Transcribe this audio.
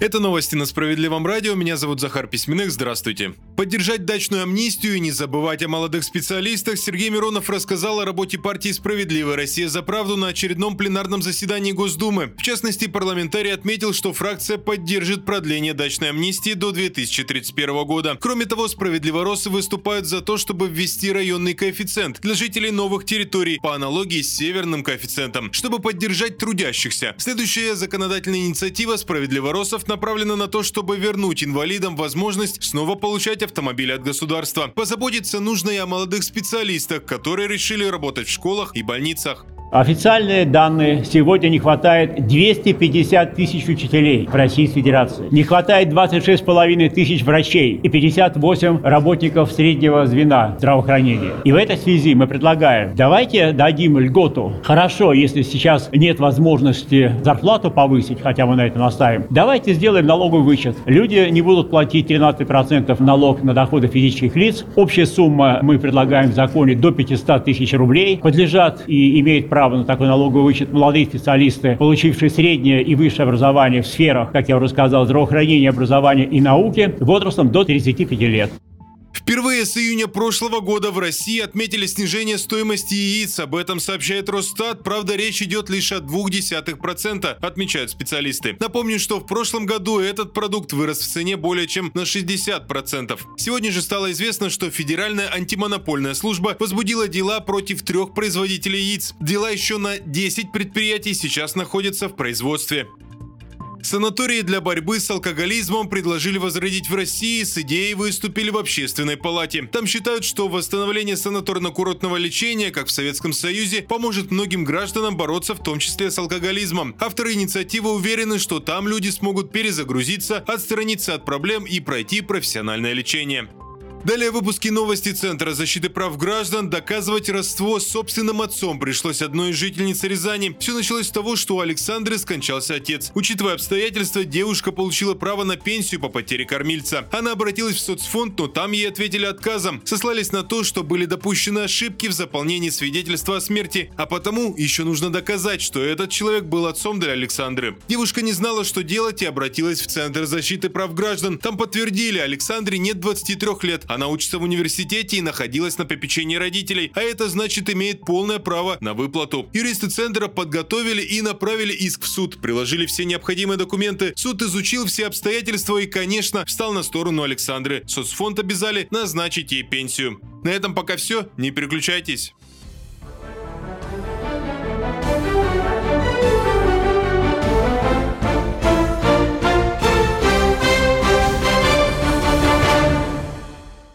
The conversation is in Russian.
Это новости на Справедливом радио. Меня зовут Захар Письменных. Здравствуйте. Поддержать дачную амнистию и не забывать о молодых специалистах Сергей Миронов рассказал о работе партии «Справедливая Россия за правду» на очередном пленарном заседании Госдумы. В частности, парламентарий отметил, что фракция поддержит продление дачной амнистии до 2031 года. Кроме того, справедливоросы выступают за то, чтобы ввести районный коэффициент для жителей новых территорий по аналогии с северным коэффициентом, чтобы поддержать трудящихся. Следующая законодательная инициатива справедливоросов направлена на то, чтобы вернуть инвалидам возможность снова получать автомобили от государства. Позаботиться нужно и о молодых специалистах, которые решили работать в школах и больницах. Официальные данные. Сегодня не хватает 250 тысяч учителей в Российской Федерации. Не хватает 26,5 тысяч врачей и 58 работников среднего звена здравоохранения. И в этой связи мы предлагаем, давайте дадим льготу. Хорошо, если сейчас нет возможности зарплату повысить, хотя мы на это настаиваем. Давайте сделаем налоговый вычет. Люди не будут платить 13% налог на доходы физических лиц. Общая сумма мы предлагаем в законе до 500 тысяч рублей. Подлежат и имеют право право на такой налоговый вычет молодые специалисты, получившие среднее и высшее образование в сферах, как я уже сказал, здравоохранения, образования и науки, возрастом до 35 лет. Впервые с июня прошлого года в России отметили снижение стоимости яиц. Об этом сообщает Росстат. Правда, речь идет лишь о 0,2%, отмечают специалисты. Напомню, что в прошлом году этот продукт вырос в цене более чем на 60%. Сегодня же стало известно, что Федеральная антимонопольная служба возбудила дела против трех производителей яиц. Дела еще на 10 предприятий сейчас находятся в производстве. Санатории для борьбы с алкоголизмом предложили возродить в России, с идеей выступили в общественной палате. Там считают, что восстановление санаторно-курортного лечения, как в Советском Союзе, поможет многим гражданам бороться в том числе с алкоголизмом. Авторы инициативы уверены, что там люди смогут перезагрузиться, отстраниться от проблем и пройти профессиональное лечение. Далее выпуски новости Центра защиты прав граждан. Доказывать родство собственным отцом пришлось одной из жительниц Рязани. Все началось с того, что у Александры скончался отец. Учитывая обстоятельства, девушка получила право на пенсию по потере кормильца. Она обратилась в соцфонд, но там ей ответили отказом. Сослались на то, что были допущены ошибки в заполнении свидетельства о смерти, а потому еще нужно доказать, что этот человек был отцом для Александры. Девушка не знала, что делать и обратилась в Центр защиты прав граждан. Там подтвердили, Александре нет 23 лет, она учится в университете и находилась на попечении родителей, а это значит имеет полное право на выплату. Юристы центра подготовили и направили иск в суд, приложили все необходимые документы. Суд изучил все обстоятельства и, конечно, встал на сторону Александры. Соцфонд обязали назначить ей пенсию. На этом пока все, не переключайтесь.